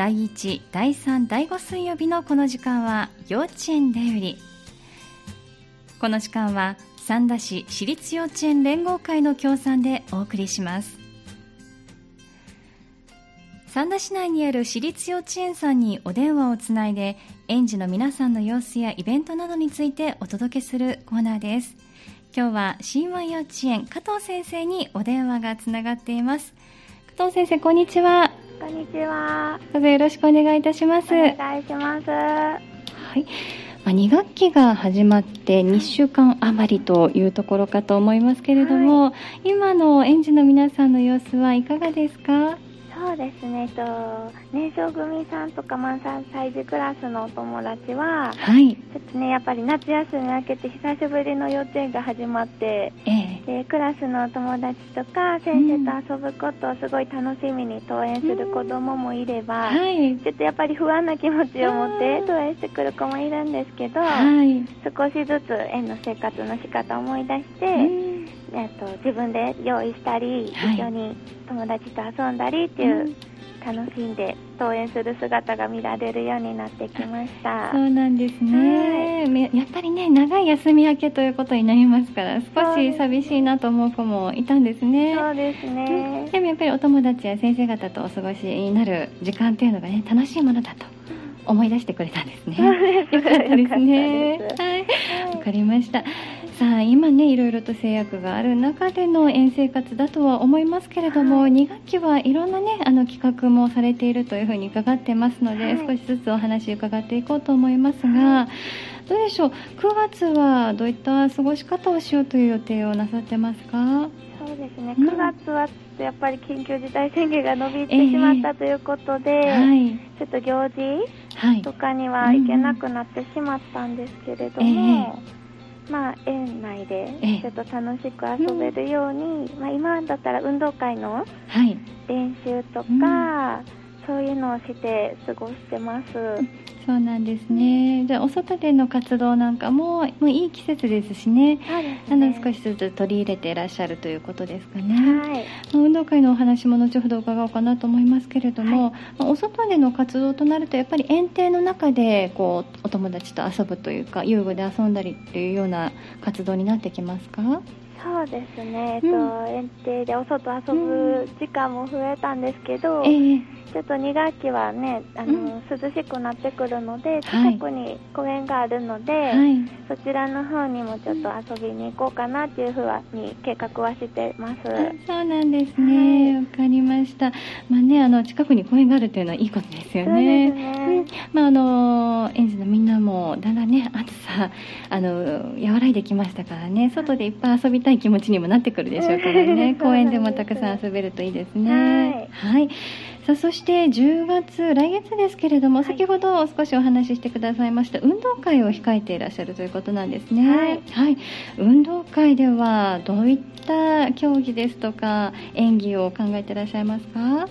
第1、第3、第5水曜日のこの時間は幼稚園でより。この時間は三田市私立幼稚園連合会の協賛でお送りします。三田市内にある私立幼稚園さんにお電話をつないで園児の皆さんの様子やイベントなどについてお届けするコーナーです。今日は新和幼稚園加藤先生にお電話がつながっています。加藤先生こんにちは。こんにちは。どうぞよろしくお願いいたします。お願いします。はい。まあ、2学期が始まって2週間余りというところかと思いますけれども、はい、今の園児の皆さんの様子はいかがですか？そうですね、と年少組さんとか、まあ、3歳児クラスのお友達は、はい、ちょっとね、やっぱり夏休み明けて久しぶりの幼稚園が始まって、ええ、でクラスのお友達とか先生と遊ぶことをすごい楽しみに登園する子供もいれば、うんはい、ちょっとやっぱり不安な気持ちを持って登園してくる子もいるんですけど、はい、少しずつ園の生活の仕方を思い出して、うんえっと、自分で用意したり、はい、一緒に友達と遊んだりっていう、うん、楽しんで登園する姿が見られるようになってきました。そうなんですね、はい、やっぱりね長い休み明けということになりますから少し寂しいなと思う子もいたんですね。そうですね、うん、でもやっぱりお友達や先生方とお過ごしになる時間っていうのがね楽しいものだと思い出してくれたんですね。よかったですね。はい、わかりました。さあ今ねいろいろと制約がある中での園生活だとは思いますけれども、はい、2学期はいろんなねあの企画もされているというふうに伺ってますので、はい、少しずつお話伺っていこうと思いますが、どうでしょう？9月はどういった過ごし方をしようという予定をなさってますか？そうですね、9月はやっぱり緊急事態宣言が伸びてしまったということで、えーはい、ちょっと行事とかには行けなくなってしまったんですけれども。えーまあ、園内でちょっと楽しく遊べるように、まあ、今だったら運動会の練習とか、そういうのをして過ごしてます。そうなんですね。じゃあお外での活動なんかももういい季節ですしね。ねあの少しずつ取り入れていらっしゃるということですかね。はい。運動会のお話も後ほど伺おうかなと思いますけれども、はい、お外での活動となるとやっぱり園庭の中でこうお友達と遊ぶというか遊具で遊んだりっていうような活動になってきますか？そうですね、えっと、園庭でお外遊ぶ時間も増えたんですけど、うんえ。ー、ちょっと2学期はねあの、うん、涼しくなってくるので近くに公園があるので、はい、そちらの方にもちょっと遊びに行こうかなっていうふうに計画はしてます。そうなんですね。わ、はい、かりました。まあねあの近くに公園があるというのはいいことですよね、ね、まああの園児のみんなもだんだんね暑さあの和らいできましたからね外でいっぱい遊びたい気持ちにもなってくるでしょうからね。公園でもたくさん遊べるといいですね。はい、はい。さあそして10月、来月ですけれども、はい、先ほど少しお話ししてくださいました運動会を控えていらっしゃるということなんですね。はい、はい、運動会ではどういった競技ですとか演技を考えていらっしゃいますか？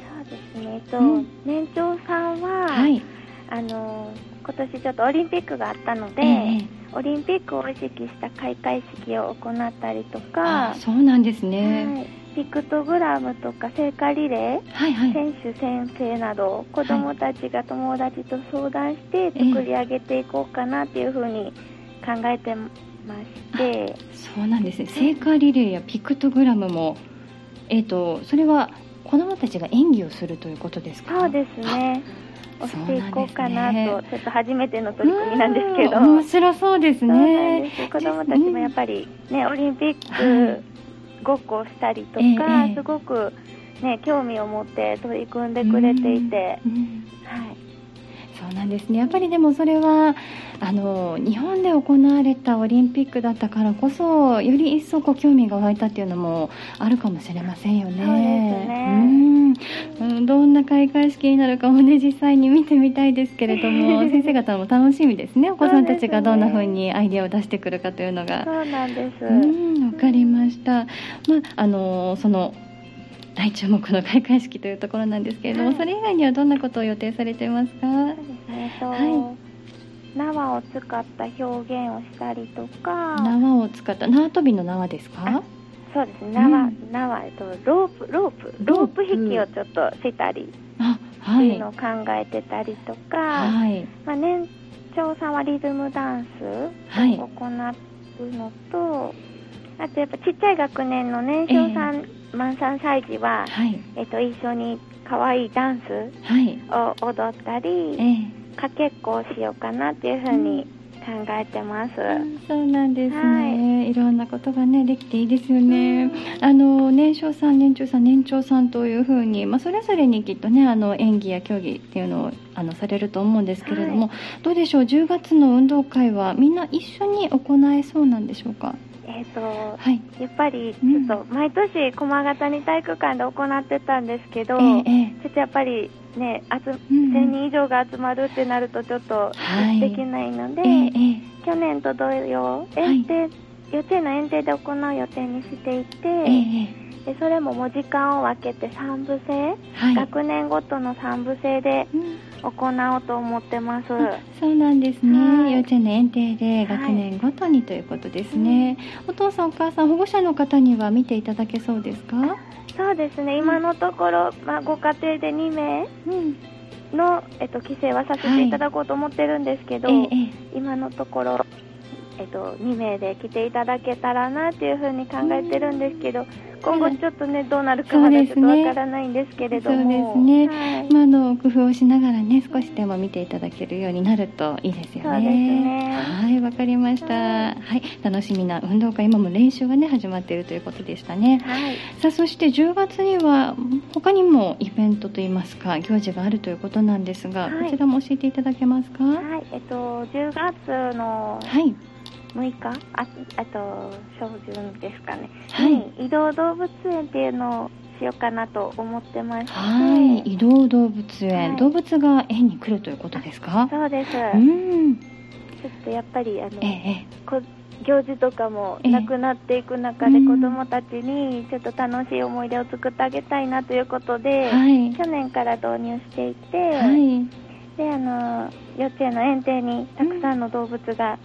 そうですね、と、うん、年長さんは、はい、あの今年ちょっとオリンピックがあったので、えー、オリンピックを意識した開会式を行ったりとかそうなんですね、はい。ピクトグラムとか聖火リレー、はいはい、選手先生など子どもたちが友達と相談して作り上げていこうかなっていうふうに考えてまして、そうなんですね。聖火リレーやピクトグラムも、えーと、それは子どもたちが演技をするということですか？そうですね押していこうかなと、ね、ちょっと初めての取り組みなんですけど。面白そうですね。子どもたちもやっぱりね、オリンピックごっこをしたりとか、えー、すごく、ね、興味を持って取り組んでくれていて、はい、そうなんですねやっぱりでもそれはあの日本で行われたオリンピックだったからこそより一層こう興味が湧いたっていうのもあるかもしれませんよね。うん、どんな開会式になるかもね実際に見てみたいですけれども 先生方も楽しみですねお子さんたちがどんな風にアイデアを出してくるかというのが。そうなんです。うんわかりました。まああのその大注目の開会式というところなんですけれども、はい、それ以外にはどんなことを予定されていますか？そうですね。はい。縄を使った表現をしたりとか。縄を使った縄跳びの縄ですか？そうです。ね縄、うん、縄、えっと、ロープロープロープ。引きをちょっとしたり。っていうのを考えてたりとか、はい、まあ、年長さんはリズムダンスを行うのと、あとやっぱちっちゃい学年の年少さん、えー、満3歳児は、はい、えっと、一緒に可愛いダンスを踊ったり、えー、かけっこをしようかなっていうふうに考えてます、うん、そうなんですね、はい、いろんなことがねできていいですよね、うん、あの年少さん年中さん年長さんというふうに、まあ、それぞれにきっとねあの演技や競技っていうのをあのされると思うんですけれども、はい、どうでしょう？10月の運動会はみんな一緒に行えそうなんでしょうか？えーとはい、やっぱりちょっと毎年駒形に体育館で行ってたんですけど、えー、ちょっとやっぱりね、あつ、1000人以上が集まるってなるとちょっとできないので、はいえー、去年と同様、園庭、はい、幼稚園の園庭で行う予定にしていて、えー、でそれももう時間を分けて3部制、はい、学年ごとの3部制で行おうと思ってます。そうなんですね、幼稚園の園庭で学年ごとにということですね、お父さんお母さん保護者の方には見ていただけそうですか？そうですね、今のところ、まあ、ご家庭で2名の、えっと、規制はさせていただこうと思ってるんですけど、はい、今のところ、えっと、2名で来ていただけたらなっていうふうに考えてるんですけど、今後ちょっとね、どうなるかまだちょっとわからないんですけれども。そうですね。はい、まあ、あの、工夫をしながらね、少しでも見ていただけるようになるといいですよね。そうですね。はい、わかりました。はい、楽しみな運動会、今も練習がね、始まっているということでしたね。はい。さあ、そして10月には、他にもイベントといいますか、行事があるということなんですが、はい、こちらも教えていただけますか？はい、えっと、10月の。はい。6日？ああと小旬ですかね、はい、移動動物園っていうのをしようかなと思ってましてはい。移動動物園、はい、動物が園に来るということですか？そうです。うん。ちょっとやっぱりあの、ええ、こ行事とかもなくなっていく中で、子どもたちにちょっと楽しい思い出を作ってあげたいなということで、はい、去年から導入していて、はい、であの幼稚園の園庭にたくさんの動物が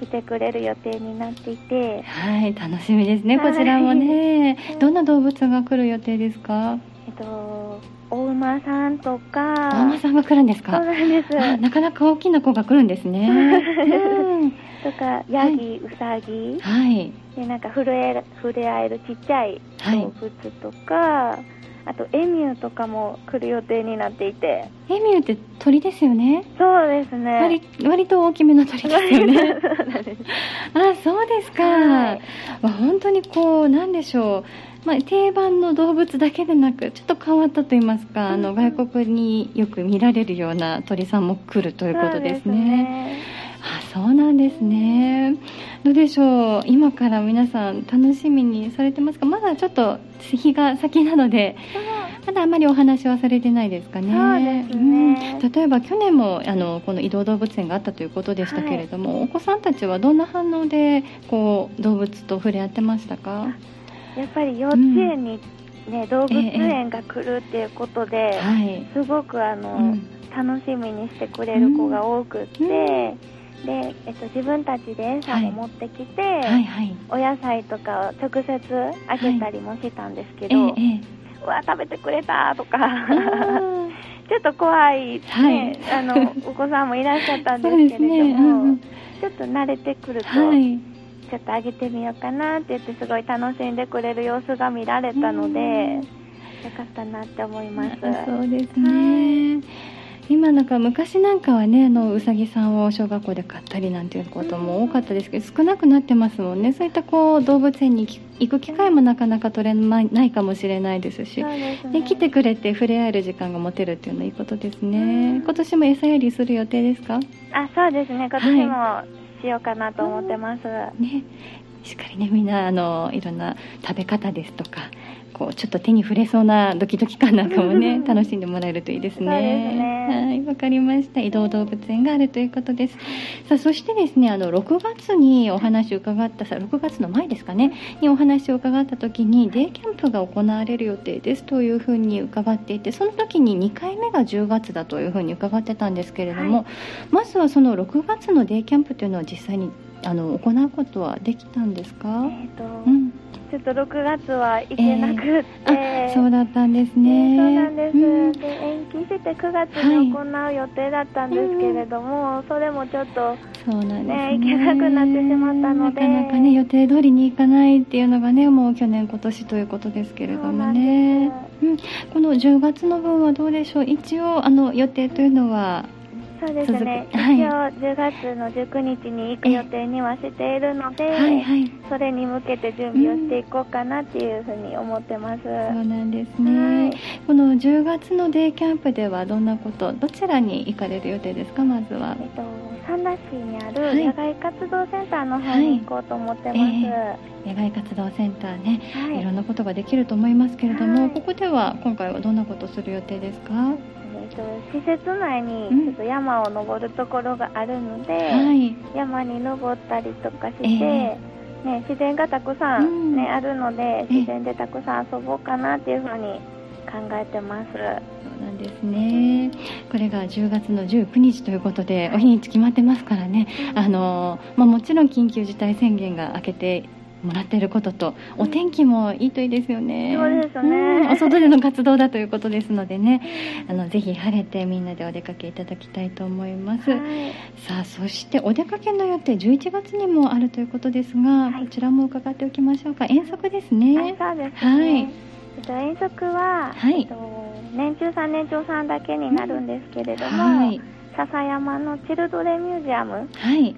来てくれる予定になっていて。はい楽しみですねこちらもね、どんな動物が来る予定ですか？えっとお馬さんとか。お馬さんが来るんですか？そうなんです。なかなか大きな子が来るんですね、うん、とかヤギ、はい、ウサギ。はい。でなんか触れ触れ合えるちっちゃい動物とか、はいあとエミューとかも来る予定になっていて。エミューって鳥ですよね。そうですね。割割と大きめの鳥ですよね。あそうですか、はい、まあ、本当にこうなんでしょう、まあ、定番の動物だけでなくちょっと変わったと言いますか、うん、あの外国によく見られるような鳥さんも来るということですね。あそうなんですねどうでしょう？今から皆さん楽しみにされてますか？まだちょっと日が先なので まだあまりお話はされてないですかね。ね。うん、例えば去年もあのこの移動動物園があったということでしたけれども、はい、お子さんたちはどんな反応でこう動物と触れ合ってましたか？やっぱり幼稚園にね、うん、動物園が来るっていうことで、えー、すごくあの、うん、楽しみにしてくれる子が多くって。で、えっと、自分たちで餌も持ってきて、はいはい。はい、お野菜とかを直接あげたりもしたんですけど、はい。ええ、うわ食べてくれたとか ちょっと怖い、ね、はい、あの お子さんもいらっしゃったんですけれども、ね。うん、ちょっと慣れてくると、はい、ちょっとあげてみようかなって言ってすごい楽しんでくれる様子が見られたので、よかったなって思います。そうですね、今なんか昔なんかはねあのうさぎさんを小学校で買ったりなんていうことも多かったですけど少なくなってますもんね。そういったこう動物園に行く機会もなかなか取れないかもしれないですしで、ね、来てくれて触れ合える時間が持てるっていうのはいいことですね。今年も餌やりする予定ですか？あそうですね。今年もしようかなと思ってます、はい、ね。しっかりねみんなあのいろんな食べ方ですとかこうちょっと手に触れそうなドキドキ感なんかもね楽しんでもらえるといいですね。はいわかりました。移動動物園があるということです。さあそしてですねあの6月にお話を伺ったさ6月の前ですかねにお話を伺った時にデイキャンプが行われる予定ですというふうに伺っていてその時に2回目が10月だというふうに伺ってたんですけれども、はい、まずはその6月のデイキャンプというのは実際にあの行うことはできたんですか、えーとうん、ちょっと6月は行けなくて、えー、そうだったんですね、そうなんです、うん、で延期して9月に行う予定だったんですけれども、はい、それもちょっとそうなんですね、行けなくなってしまったので。なかなかね予定通りに行かないっていうのがねもう去年今年ということですけれどもね。うん、この10月の分はどうでしょう？一応あの予定というのはそうですね、はい、一応10月の19日に行く予定にはしているので、はいはい、それに向けて準備をしていこうかなっていうふうに思ってます、そうなんですね、はい、この10月のデイキャンプではどんなことどちらに行かれる予定ですか？まずは、えっと、三田市にある野外活動センターの方に行こうと思ってます、はいえ。ー、野外活動センターね、はい、いろんなことができると思いますけれども、ここでは今回はどんなことをする予定ですか？と、施設内にちょっと山を登るところがあるので、はい、山に登ったりとかして、えー、ね、自然がたくさんね、うん、あるので自然でたくさん遊ぼうかなっていうふうに考えてます。そうなんですね。これが10月の19日ということで、お日にち決まってますからね。あのまあ、もちろん緊急事態宣言が明けてもらっていることと、お天気もいいといいですよね。そうですね、お外での活動だということですのでね、あのぜひ晴れてみんなでお出かけいただきたいと思います。はい、さあ、そしてお出かけの予定11月にもあるということですが、はい、こちらも伺っておきましょうか。遠足ですね。そうです、ね、はい。えっと、遠足は、はい、えっと、年中さん年長さんだけになるんですけれども、はい笹山のチルドレミュージアム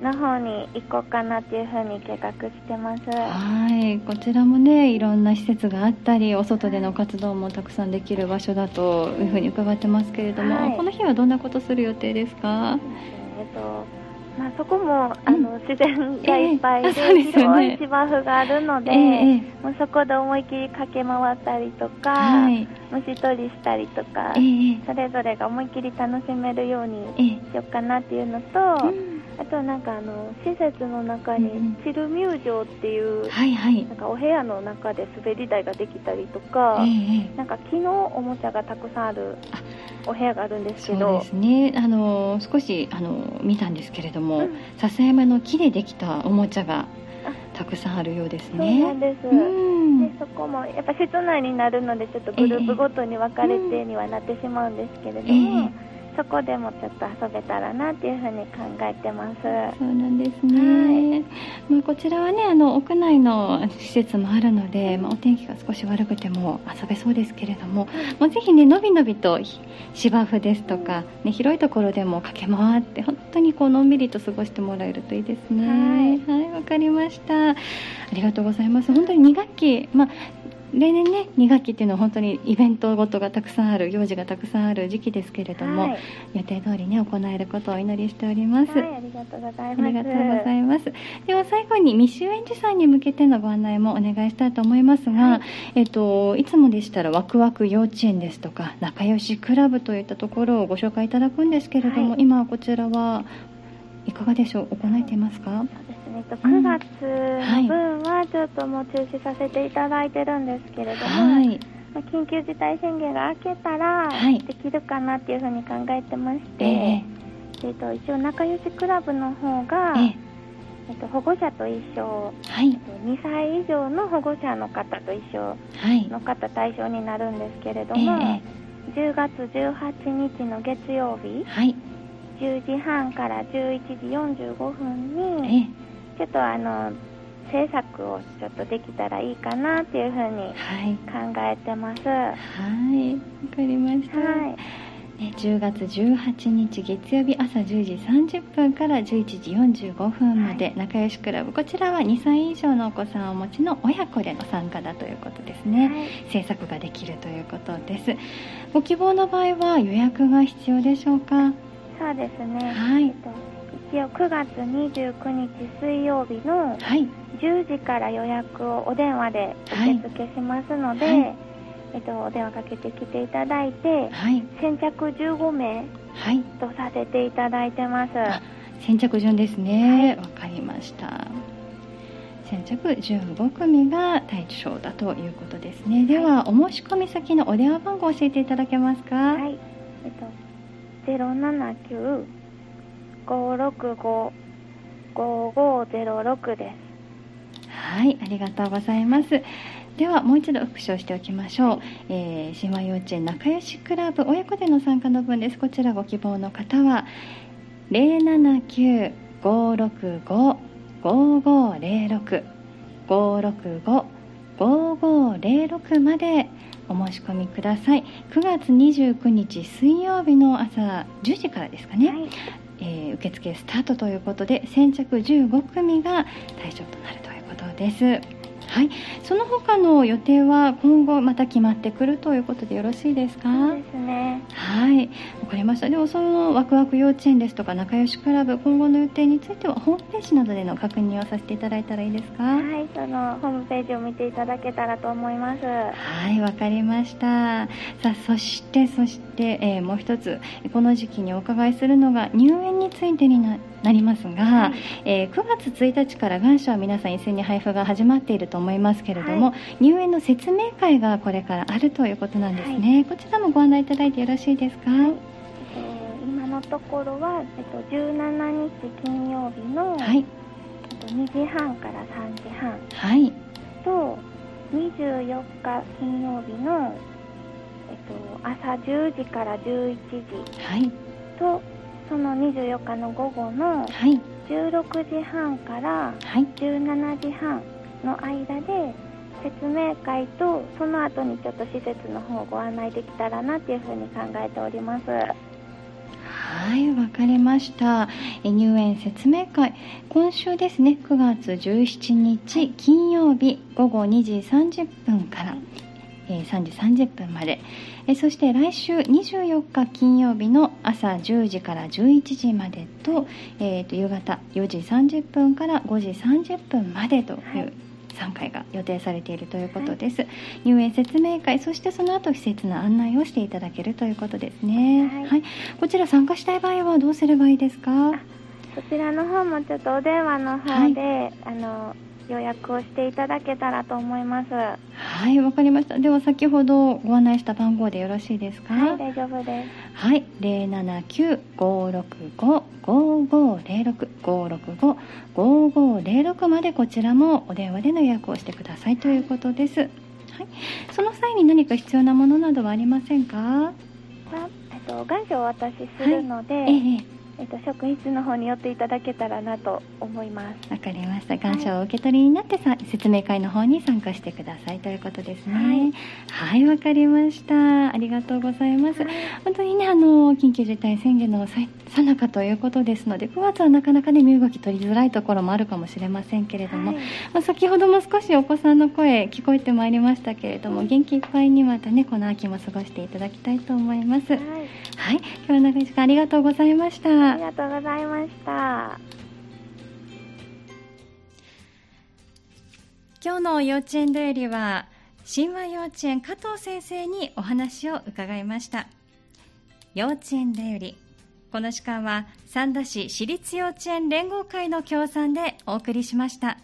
の方に行こうかなっていうふうに計画してます、はい、こちらもねいろんな施設があったりお外での活動もたくさんできる場所だというふうに伺ってますけれども、はい、この日はどんなことする予定ですか、えっとまあ、そこも、あの自然がいっぱいで、えー、広い芝生があるので、えー、もうそこで思い切り駆け回ったりとか、はい、虫取りしたりとか、えー、それぞれが思い切り楽しめるようにしようかなっていうのと、あとなんかあの施設の中にチルミュージョっていう、なんかお部屋の中で滑り台ができたりとか、なんか木のおもちゃがたくさんあるお部屋があるんですけどそうですねあの少しあの見たんですけれども、うん、笹山の木でできたおもちゃがたくさんあるようですね。そうなんです。うん、でそこもやっぱ室内になるのでちょっとグループごとに分かれてにはなってしまうんですけれども。えーえーそこでもちょっと遊べたらなっていうふうに考えてます。そうなんですね、はい、まあ、こちらはねあの屋内の施設もあるので、まあ、お天気が少し悪くても遊べそうですけれども、もうぜひねのびのびと芝生ですとか、ね、広いところでも駆け回って本当にこうのんびりと過ごしてもらえるといいですね。はい。わ、はい、かりました。ありがとうございます。本当に2学期まあ例年ね2学期っていうのは本当にイベントごとがたくさんある行事がたくさんある時期ですけれども、はい、予定通りね行えることをお祈りしております、はい、ありがとうございます。ありがとうございます。では最後に未就園児さんに向けてのご案内もお願いしたいと思いますが、はい、えっといつもでしたらワクワク幼稚園ですとか仲良しクラブといったところをご紹介いただくんですけれども、今こちらはいかがでしょう？行えていますか？えっと、9月の分はちょっともう中止させていただいてるんですけれども、はい、まあ、緊急事態宣言が明けたらできるかなってい。うふうに考え。てまして、えー、えっと、一応仲良しクラブの方が、えー、えっと、保護者と一緒、はい、2歳以上の保護者の方と一緒の方対象になるんですけれども、えー、10月18日の月曜日、はい、10時半から11時45分に、えーちょっとあの制作をちょっとできたらいいかなっていうふうに考えてます。はい、わ、かりました。はい。10月18日月曜日朝10時30分から11時45分まで仲良しクラブ。こちらは2歳以上のお子さんをお持ちの親子での参加だということですね、はい、制作ができるということです。ご希望の場合は予約が必要でしょうか？そうですね。はい、えっと一応9月29日水曜日の10時から予約をお電話で受付しますので、はい。はい、えっと、お電話かけてきていただいて、はい、先着15名とさせていただいてます、先着順ですね。わ、かりました。先着15組が対象だということですね。では、お申し込み先のお電話番号を教えていただけますか？はい。えっと079 565 5506です。はいありがとうございます。ではもう一度復唱しておきましょう、えー、島幼稚園仲良しクラブ親子での参加の分です。こちらご希望の方は079-565-5506 565-5506までお申し込みください。9月29日水曜日の朝10時からですかね、はい、えー、受付スタートということで先着15組が対象となるということですはい、その他の予定は今後また決まってくるということでよろしいですか？ですね。はい、わかりました。でもそのワクワク幼稚園ですとか仲良しクラブ今後の予定についてはホームページなどでの確認をさせていただいたらいいですか？はい、そのホームページを見ていただけたらと思います。はい、わかりました。さあ、そしてそして、えー、もう一つこの時期にお伺いするのが入園についてにななりますが、はい、えー、9月1日から願書は皆さん一斉に配布が始まっていると思いますけれども、はい、入園の説明会がこれからあるということなんですね、はい、こちらもご案内いただいてよろしいですか、はい、え今のところは、えっと、17日金曜日の、はい、えっと、2時半から3時半、はい、と24日金曜日の、えっと、朝10時から11時、はい、とその24日の午後の16時半から17時半の間で説明会とその後にちょっと施設の方をご案内できたらなっていうふうに考えております。はい、わかりました。入園説明会、今週ですね、9月17日金曜日午後2時30分から、え3時30分まで、えそして来週24日金曜日の朝10時から11時までと,、えー、と夕方4時30分から5時30分までという、3回が予定されているということです、はい、入園説明会そしてその後施設の案内をしていただけるということですね、はい、はい、こちら参加したい場合はどうすればいいですか？こちらの方もちょっとお電話の方で、はい、あの予約をしていただけたらと思います。はいわかりました。では先ほどご案内した番号でよろしいですか？はい大丈夫です。はい079-565-5506-565-5506までこちらもお電話での予約をしてくださいということです。はいその際に何か必要なものなどはありませんか？は、えっと、願書をお渡しするので、はい、えええっと、職員室の方に寄っていただけたらなと思います。わかりました。願書を受け取りになってさ、はい、説明会の方に参加してくださいということですね。はい。わ、かりました。ありがとうございます、はい、本当にねあの緊急事態宣言のさなかということですので9月はなかなかね身動き取りづらいところもあるかもしれませんけれども、はい、まあ、先ほども少しお子さんの声聞こえてまいりましたけれども、元気いっぱいにまたねこの秋も過ごしていただきたいと思います。はい、今日は長い時間ありがとうございましたありがとうございました。今日の幼稚園だよりは神話幼稚園加藤先生にお話を伺いました。幼稚園だよりこの時間は三田市私立幼稚園連合会の協賛でお送りしました。